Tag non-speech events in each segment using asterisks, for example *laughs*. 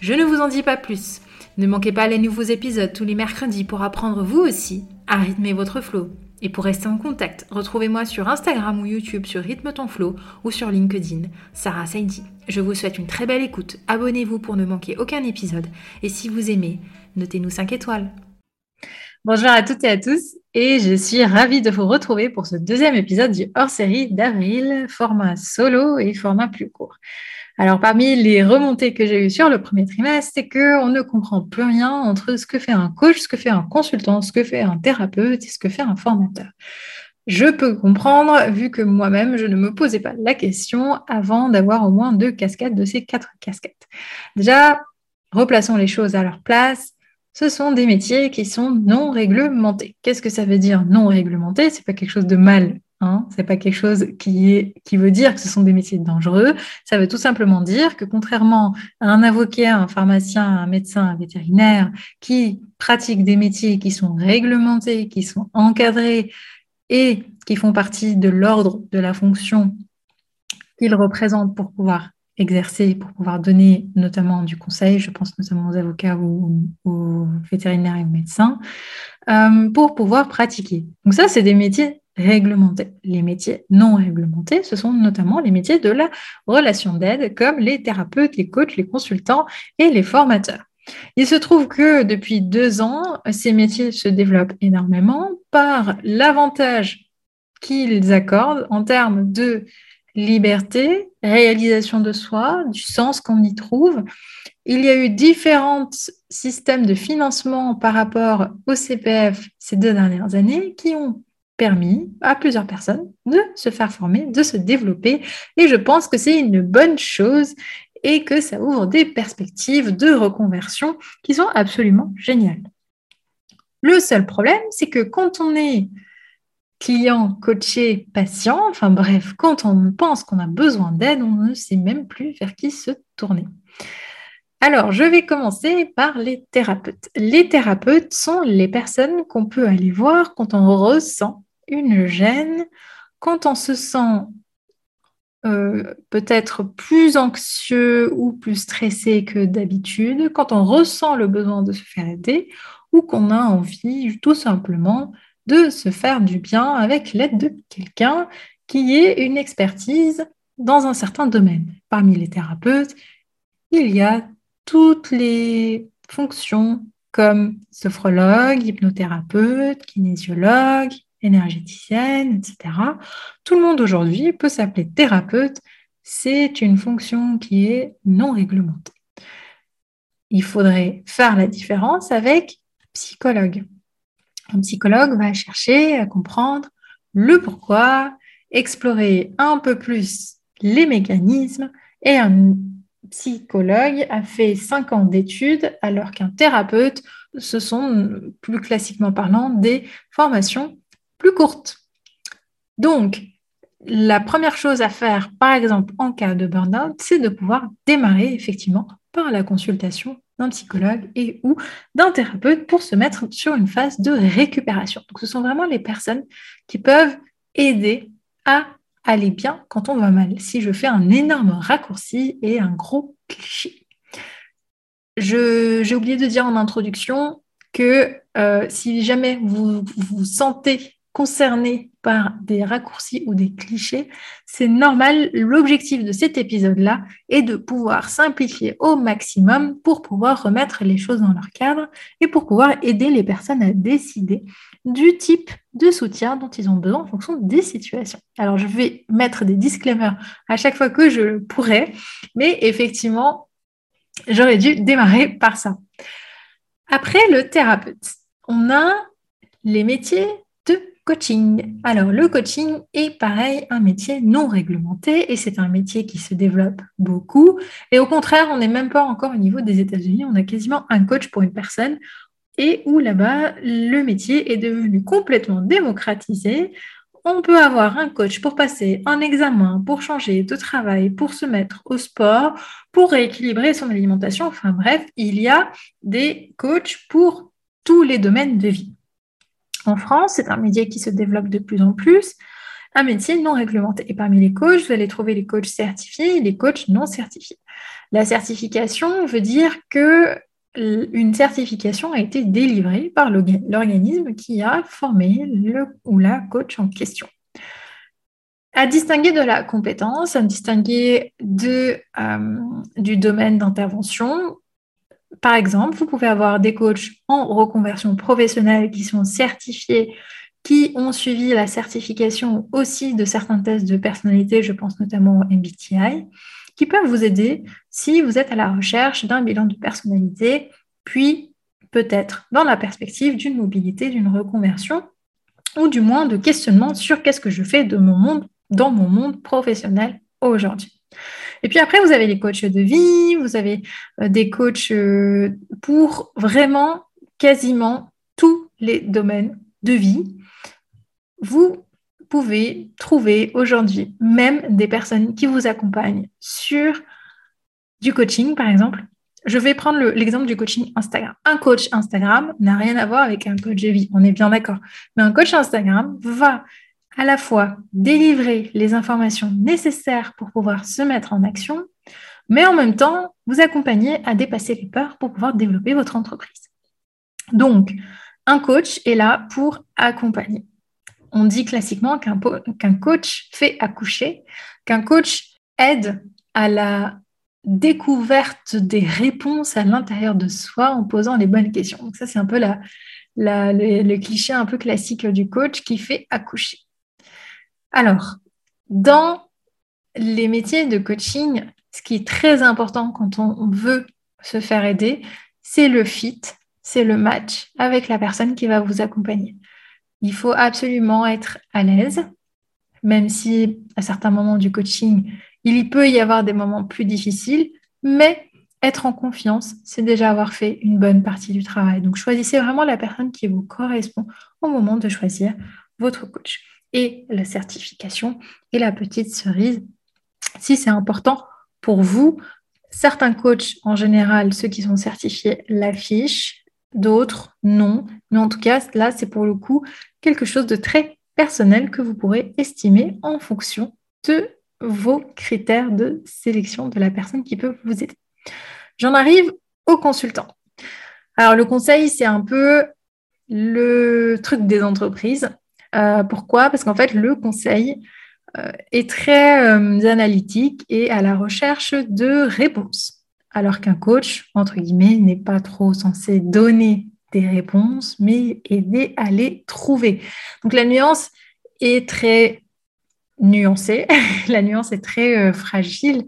Je ne vous en dis pas plus. Ne manquez pas les nouveaux épisodes tous les mercredis pour apprendre vous aussi à rythmer votre flow. Et pour rester en contact, retrouvez-moi sur Instagram ou YouTube sur Rythme ton flow ou sur LinkedIn, Sarah Saidi. Je vous souhaite une très belle écoute. Abonnez-vous pour ne manquer aucun épisode. Et si vous aimez, notez-nous 5 étoiles. Bonjour à toutes et à tous et je suis ravie de vous retrouver pour ce deuxième épisode du hors-série d'avril, format solo et format plus court. Alors, parmi les remontées que j'ai eues sur le premier trimestre, c'est qu'on ne comprend plus rien entre ce que fait un coach, ce que fait un consultant, ce que fait un thérapeute et ce que fait un formateur. Je peux comprendre, vu que moi-même, je ne me posais pas la question avant d'avoir au moins deux casquettes de ces quatre casquettes. Déjà, replaçons les choses à leur place. Ce sont des métiers qui sont non réglementés. Qu'est-ce que ça veut dire non réglementé? C'est pas quelque chose de mal Hein, c'est pas quelque chose qui, veut dire que ce sont des métiers dangereux. Ça veut tout simplement dire que contrairement à un avocat, un pharmacien, un médecin, un vétérinaire qui pratiquent des métiers qui sont réglementés, qui sont encadrés et qui font partie de l'ordre de la fonction qu'ils représentent pour pouvoir exercer, pour pouvoir donner notamment du conseil, je pense notamment aux avocats ou aux vétérinaires et aux médecins, euh, pour pouvoir pratiquer. Donc ça, c'est des métiers réglementés. Les métiers non réglementés, ce sont notamment les métiers de la relation d'aide, comme les thérapeutes, les coachs, les consultants et les formateurs. Il se trouve que depuis deux ans, ces métiers se développent énormément par l'avantage qu'ils accordent en termes de liberté, réalisation de soi, du sens qu'on y trouve. Il y a eu différents systèmes de financement par rapport au CPF ces deux dernières années qui ont permis à plusieurs personnes de se faire former, de se développer. Et je pense que c'est une bonne chose et que ça ouvre des perspectives de reconversion qui sont absolument géniales. Le seul problème, c'est que quand on est client, coaché, patient, enfin bref, quand on pense qu'on a besoin d'aide, on ne sait même plus vers qui se tourner. Alors, je vais commencer par les thérapeutes. Les thérapeutes sont les personnes qu'on peut aller voir quand on ressent une gêne quand on se sent euh, peut-être plus anxieux ou plus stressé que d'habitude, quand on ressent le besoin de se faire aider ou qu'on a envie tout simplement de se faire du bien avec l'aide de quelqu'un qui ait une expertise dans un certain domaine. Parmi les thérapeutes, il y a toutes les fonctions comme sophrologue, hypnothérapeute, kinésiologue, énergéticienne, etc. Tout le monde aujourd'hui peut s'appeler thérapeute. C'est une fonction qui est non réglementée. Il faudrait faire la différence avec psychologue. Un psychologue va chercher à comprendre le pourquoi, explorer un peu plus les mécanismes et un psychologue a fait cinq ans d'études alors qu'un thérapeute, ce sont plus classiquement parlant des formations plus courte. Donc, la première chose à faire, par exemple, en cas de burn-out, c'est de pouvoir démarrer effectivement par la consultation d'un psychologue et ou d'un thérapeute pour se mettre sur une phase de récupération. Donc, ce sont vraiment les personnes qui peuvent aider à aller bien quand on va mal. Si je fais un énorme raccourci et un gros cliché. J'ai oublié de dire en introduction que euh, si jamais vous vous sentez concernés par des raccourcis ou des clichés, c'est normal. L'objectif de cet épisode-là est de pouvoir simplifier au maximum pour pouvoir remettre les choses dans leur cadre et pour pouvoir aider les personnes à décider du type de soutien dont ils ont besoin en fonction des situations. Alors, je vais mettre des disclaimers à chaque fois que je le pourrai, mais effectivement, j'aurais dû démarrer par ça. Après le thérapeute, on a les métiers coaching. Alors, le coaching est pareil, un métier non réglementé et c'est un métier qui se développe beaucoup. Et au contraire, on n'est même pas encore au niveau des États-Unis. On a quasiment un coach pour une personne et où là-bas, le métier est devenu complètement démocratisé. On peut avoir un coach pour passer un examen, pour changer de travail, pour se mettre au sport, pour rééquilibrer son alimentation. Enfin bref, il y a des coachs pour tous les domaines de vie. En France, c'est un métier qui se développe de plus en plus, un métier non réglementé. Et parmi les coachs, vous allez trouver les coachs certifiés et les coachs non certifiés. La certification veut dire que une certification a été délivrée par l'organisme qui a formé le ou la coach en question. À distinguer de la compétence, à distinguer de, euh, du domaine d'intervention, par exemple, vous pouvez avoir des coachs en reconversion professionnelle qui sont certifiés, qui ont suivi la certification aussi de certains tests de personnalité, je pense notamment au MBTI, qui peuvent vous aider si vous êtes à la recherche d'un bilan de personnalité, puis peut-être dans la perspective d'une mobilité, d'une reconversion, ou du moins de questionnement sur qu'est-ce que je fais de mon monde, dans mon monde professionnel aujourd'hui. Et puis après, vous avez les coachs de vie, vous avez euh, des coachs euh, pour vraiment quasiment tous les domaines de vie. Vous pouvez trouver aujourd'hui même des personnes qui vous accompagnent sur du coaching, par exemple. Je vais prendre l'exemple du coaching Instagram. Un coach Instagram n'a rien à voir avec un coach de vie, on est bien d'accord. Mais un coach Instagram va à la fois délivrer les informations nécessaires pour pouvoir se mettre en action, mais en même temps vous accompagner à dépasser les peurs pour pouvoir développer votre entreprise. Donc, un coach est là pour accompagner. On dit classiquement qu'un coach fait accoucher, qu'un coach aide à la découverte des réponses à l'intérieur de soi en posant les bonnes questions. Donc ça, c'est un peu le, cliché un peu classique du coach qui fait accoucher. Alors, dans les métiers de coaching, ce qui est très important quand on veut se faire aider, c'est le fit, c'est le match avec la personne qui va vous accompagner. Il faut absolument être à l'aise, même si à certains moments du coaching, il peut y avoir des moments plus difficiles, mais être en confiance, c'est déjà avoir fait une bonne partie du travail. Donc choisissez vraiment la personne qui vous correspond au moment de choisir votre coach et la certification et la petite cerise. Si c'est important pour vous, certains coachs, en général, ceux qui sont certifiés, l'affichent, d'autres non. Mais en tout cas, là, c'est pour le coup quelque chose de très personnel que vous pourrez estimer en fonction de vos critères de sélection de la personne qui peut vous aider. J'en arrive au consultant. Alors, le conseil, c'est un peu le truc des entreprises. Euh, pourquoi? Parce qu'en fait, le conseil euh, est très euh, analytique et à la recherche de réponses. Alors qu'un coach, entre guillemets, n'est pas trop censé donner des réponses, mais aider à les trouver. Donc la nuance est très nuancée, *laughs* la nuance est très fragile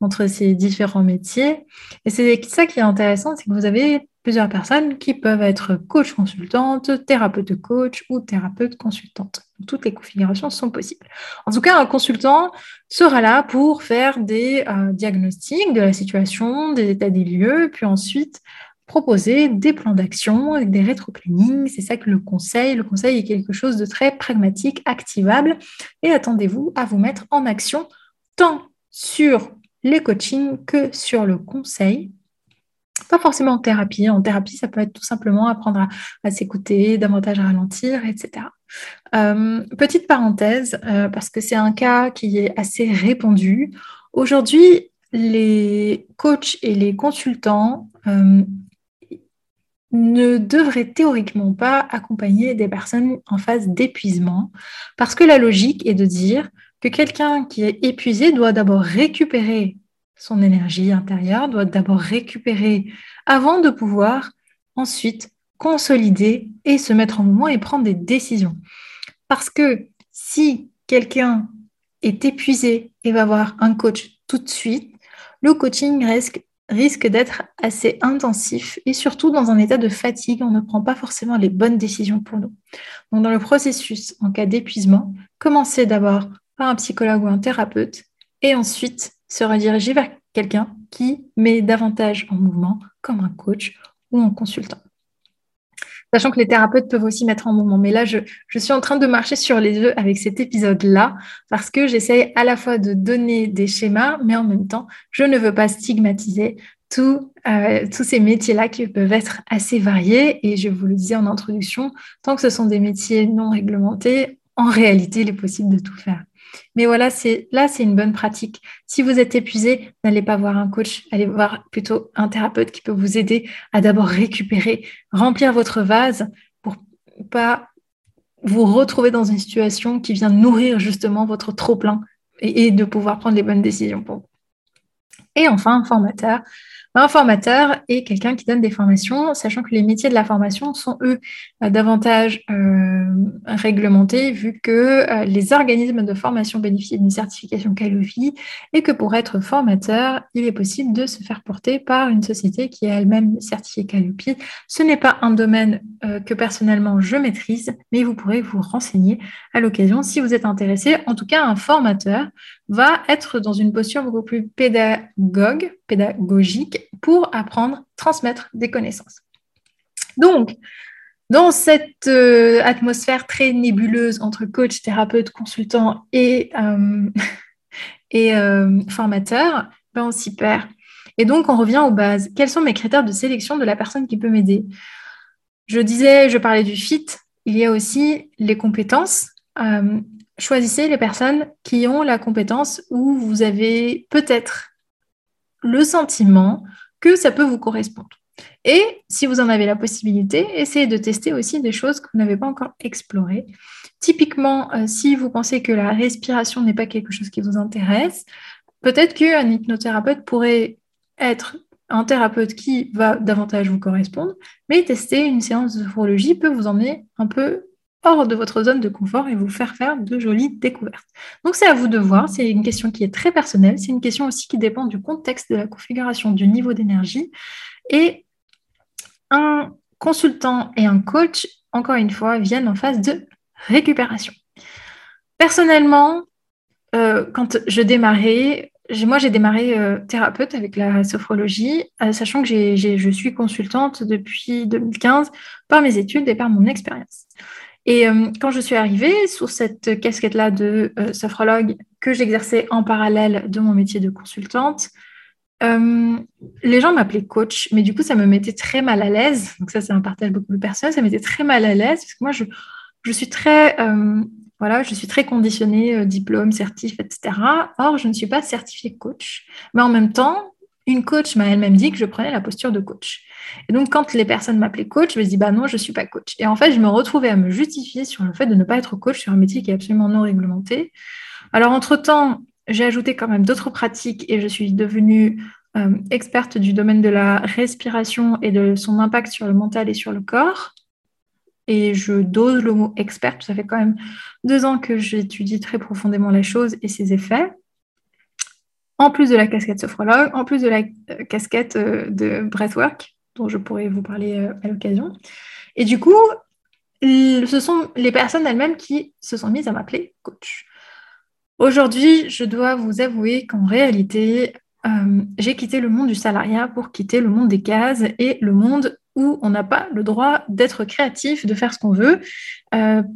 entre ces différents métiers. Et c'est ça qui est intéressant, c'est que vous avez plusieurs personnes qui peuvent être coach consultante, thérapeute coach ou thérapeute consultante. Toutes les configurations sont possibles. En tout cas, un consultant sera là pour faire des euh, diagnostics de la situation, des états des lieux, puis ensuite proposer des plans d'action des rétroclinnings. C'est ça que le conseil. Le conseil est quelque chose de très pragmatique, activable, et attendez-vous à vous mettre en action tant sur les coachings que sur le conseil pas forcément en thérapie. En thérapie, ça peut être tout simplement apprendre à, s'écouter, davantage ralentir, etc. Euh, petite parenthèse, euh, parce que c'est un cas qui est assez répandu. Aujourd'hui, les coachs et les consultants euh, ne devrait théoriquement pas accompagner des personnes en phase d'épuisement, parce que la logique est de dire que quelqu'un qui est épuisé doit d'abord récupérer son énergie intérieure, doit d'abord récupérer avant de pouvoir ensuite consolider et se mettre en mouvement et prendre des décisions. Parce que si quelqu'un est épuisé et va voir un coach tout de suite, le coaching risque, risque d'être assez intensif et surtout dans un état de fatigue, on ne prend pas forcément les bonnes décisions pour nous. Donc dans le processus, en cas d'épuisement, commencez d'abord par un psychologue ou un thérapeute et ensuite se rediriger vers quelqu'un qui met davantage en mouvement, comme un coach ou un consultant. Sachant que les thérapeutes peuvent aussi mettre en mouvement. Mais là, je, suis en train de marcher sur les œufs avec cet épisode-là, parce que j'essaye à la fois de donner des schémas, mais en même temps, je ne veux pas stigmatiser euh, tous ces métiers-là qui peuvent être assez variés. Et je vous le disais en introduction, tant que ce sont des métiers non réglementés, en réalité, il est possible de tout faire. Mais voilà, là, c'est une bonne pratique. Si vous êtes épuisé, n'allez pas voir un coach, allez voir plutôt un thérapeute qui peut vous aider à d'abord récupérer, remplir votre vase pour pas vous retrouver dans une situation qui vient nourrir justement votre trop-plein et, et, de pouvoir prendre les bonnes décisions pour vous. Et enfin, un formateur un formateur est quelqu'un qui donne des formations, sachant que les métiers de la formation sont, eux, euh, davantage euh, réglementés, vu que euh, les organismes de formation bénéficient d'une certification Calofi et que pour être formateur, il est possible de se faire porter par une société qui est elle-même certifiée Calopi. Ce n'est pas un domaine que personnellement je maîtrise, mais vous pourrez vous renseigner à l'occasion si vous êtes intéressé. En tout cas, un formateur va être dans une posture beaucoup plus pédagogique pour apprendre, transmettre des connaissances. Donc, dans cette euh, atmosphère très nébuleuse entre coach, thérapeute, consultant et, euh, *laughs* euh, formateur, ben on s'y perd. Et donc, on revient aux bases. Quels sont mes critères de sélection de la personne qui peut m'aider? Je disais, je parlais du fit. Il y a aussi les compétences choisissez les personnes qui ont la compétence où vous avez peut-être le sentiment que ça peut vous correspondre. Et si vous en avez la possibilité, essayez de tester aussi des choses que vous n'avez pas encore explorées. Typiquement, euh, si vous pensez que la respiration n'est pas quelque chose qui vous intéresse, peut-être qu'un hypnothérapeute pourrait être un thérapeute qui va davantage vous correspondre, mais tester une séance de sophrologie peut vous emmener un peu hors de votre zone de confort et vous faire faire de jolies découvertes. Donc c'est à vous de voir, c'est une question qui est très personnelle, c'est une question aussi qui dépend du contexte, de la configuration, du niveau d'énergie. Et un consultant et un coach, encore une fois, viennent en phase de récupération. Personnellement, euh, quand je démarrais, moi, j'ai démarré euh, thérapeute avec la sophrologie, euh, sachant que je suis consultante depuis 2015 par mes études et par mon expérience. Et euh, quand je suis arrivée sous cette casquette-là de euh, sophrologue que j'exerçais en parallèle de mon métier de consultante, euh, les gens m'appelaient coach, mais du coup, ça me mettait très mal à l'aise. Donc ça, c'est un partage beaucoup plus personnel. Ça m'était très mal à l'aise parce que moi, je, je suis très, voilà, je suis très conditionnée, diplôme, certif, etc. Or, je ne suis pas certifiée coach. Mais en même temps, une coach m'a elle-même dit que je prenais la posture de coach. Et donc, quand les personnes m'appelaient coach, je me dis, bah non, je ne suis pas coach. Et en fait, je me retrouvais à me justifier sur le fait de ne pas être coach sur un métier qui est absolument non réglementé. Alors, entre-temps, j'ai ajouté quand même d'autres pratiques et je suis devenue euh, experte du domaine de la respiration et de son impact sur le mental et sur le corps. Et je dose le mot experte. Ça fait quand même deux ans que j'étudie très profondément la chose et ses effets en plus de la casquette sophrologue, en plus de la euh, casquette euh, de breathwork, dont je pourrais vous parler euh, à l'occasion. Et du coup, ce sont les personnes elles-mêmes qui se sont mises à m'appeler coach. Aujourd'hui, je dois vous avouer qu'en réalité, j'ai quitté le monde du salariat pour quitter le monde des cases et le monde où on n'a pas le droit d'être créatif, de faire ce qu'on veut,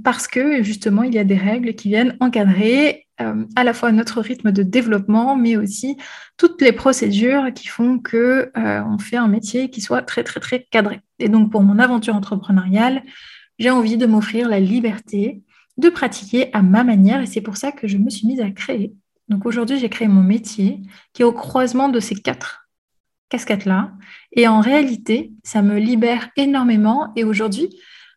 parce que justement, il y a des règles qui viennent encadrer euh, à la fois notre rythme de développement, mais aussi toutes les procédures qui font que euh, on fait un métier qui soit très très très cadré. Et donc pour mon aventure entrepreneuriale, j'ai envie de m'offrir la liberté de pratiquer à ma manière, et c'est pour ça que je me suis mise à créer. Donc aujourd'hui, j'ai créé mon métier qui est au croisement de ces quatre casquette-là. Et en réalité, ça me libère énormément. Et aujourd'hui,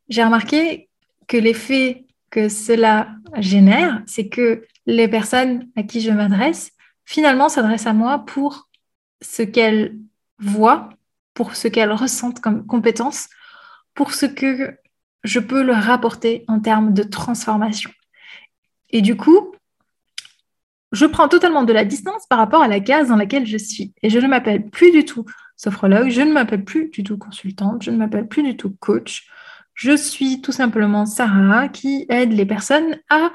j'ai remarqué que l'effet que cela génère, c'est que les personnes à qui je m'adresse, finalement, s'adressent à moi pour ce qu'elles voient, pour ce qu'elles ressentent comme compétences, pour ce que je peux leur rapporter en termes de transformation. Et du coup, je prends totalement de la distance par rapport à la case dans laquelle je suis. Et je ne m'appelle plus du tout sophrologue, je ne m'appelle plus du tout consultante, je ne m'appelle plus du tout coach. Je suis tout simplement Sarah qui aide les personnes à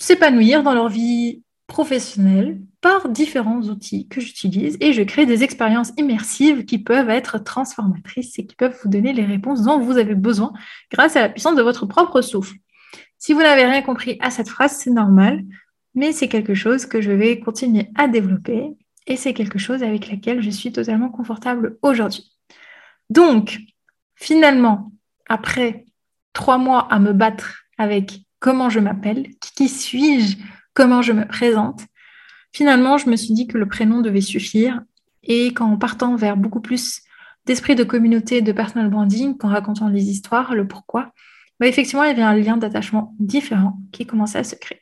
s'épanouir dans leur vie professionnelle par différents outils que j'utilise et je crée des expériences immersives qui peuvent être transformatrices et qui peuvent vous donner les réponses dont vous avez besoin grâce à la puissance de votre propre souffle. Si vous n'avez rien compris à cette phrase, c'est normal mais c'est quelque chose que je vais continuer à développer et c'est quelque chose avec laquelle je suis totalement confortable aujourd'hui. Donc, finalement, après trois mois à me battre avec comment je m'appelle, qui suis-je, comment je me présente, finalement, je me suis dit que le prénom devait suffire et qu'en partant vers beaucoup plus d'esprit de communauté, de personal branding, qu'en racontant les histoires, le pourquoi, bah, effectivement, il y avait un lien d'attachement différent qui commençait à se créer.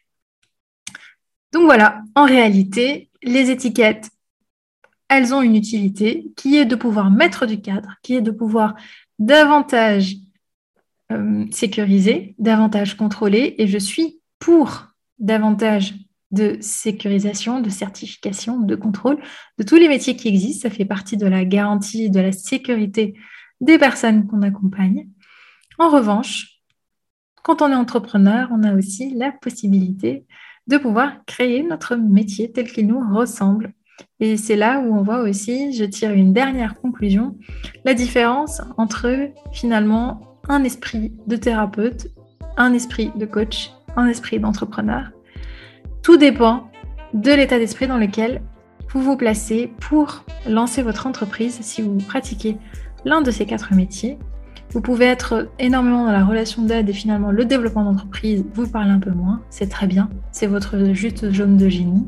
Donc voilà, en réalité, les étiquettes, elles ont une utilité qui est de pouvoir mettre du cadre, qui est de pouvoir davantage euh, sécuriser, davantage contrôler, et je suis pour davantage de sécurisation, de certification, de contrôle de tous les métiers qui existent. Ça fait partie de la garantie de la sécurité des personnes qu'on accompagne. En revanche, quand on est entrepreneur, on a aussi la possibilité de pouvoir créer notre métier tel qu'il nous ressemble. Et c'est là où on voit aussi, je tire une dernière conclusion, la différence entre finalement un esprit de thérapeute, un esprit de coach, un esprit d'entrepreneur. Tout dépend de l'état d'esprit dans lequel vous vous placez pour lancer votre entreprise si vous pratiquez l'un de ces quatre métiers vous pouvez être énormément dans la relation d'aide et finalement le développement d'entreprise vous parle un peu moins. C'est très bien. C'est votre juste jaune de génie.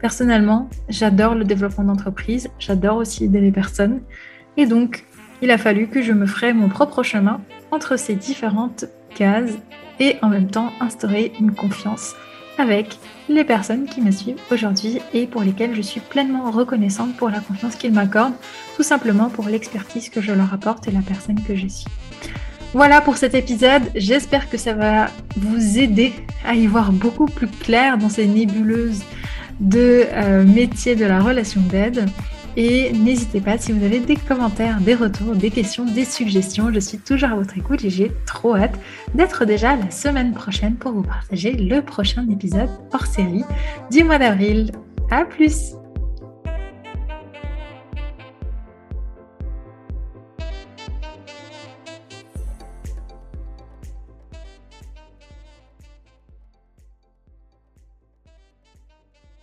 Personnellement, j'adore le développement d'entreprise. J'adore aussi aider les personnes. Et donc, il a fallu que je me ferais mon propre chemin entre ces différentes cases et en même temps instaurer une confiance avec les personnes qui me suivent aujourd'hui et pour lesquelles je suis pleinement reconnaissante pour la confiance qu'ils m'accordent, tout simplement pour l'expertise que je leur apporte et la personne que je suis. Voilà pour cet épisode, j'espère que ça va vous aider à y voir beaucoup plus clair dans ces nébuleuses de euh, métiers de la relation d'aide. Et n'hésitez pas si vous avez des commentaires, des retours, des questions, des suggestions. Je suis toujours à votre écoute et j'ai trop hâte d'être déjà la semaine prochaine pour vous partager le prochain épisode hors série du mois d'avril. À plus!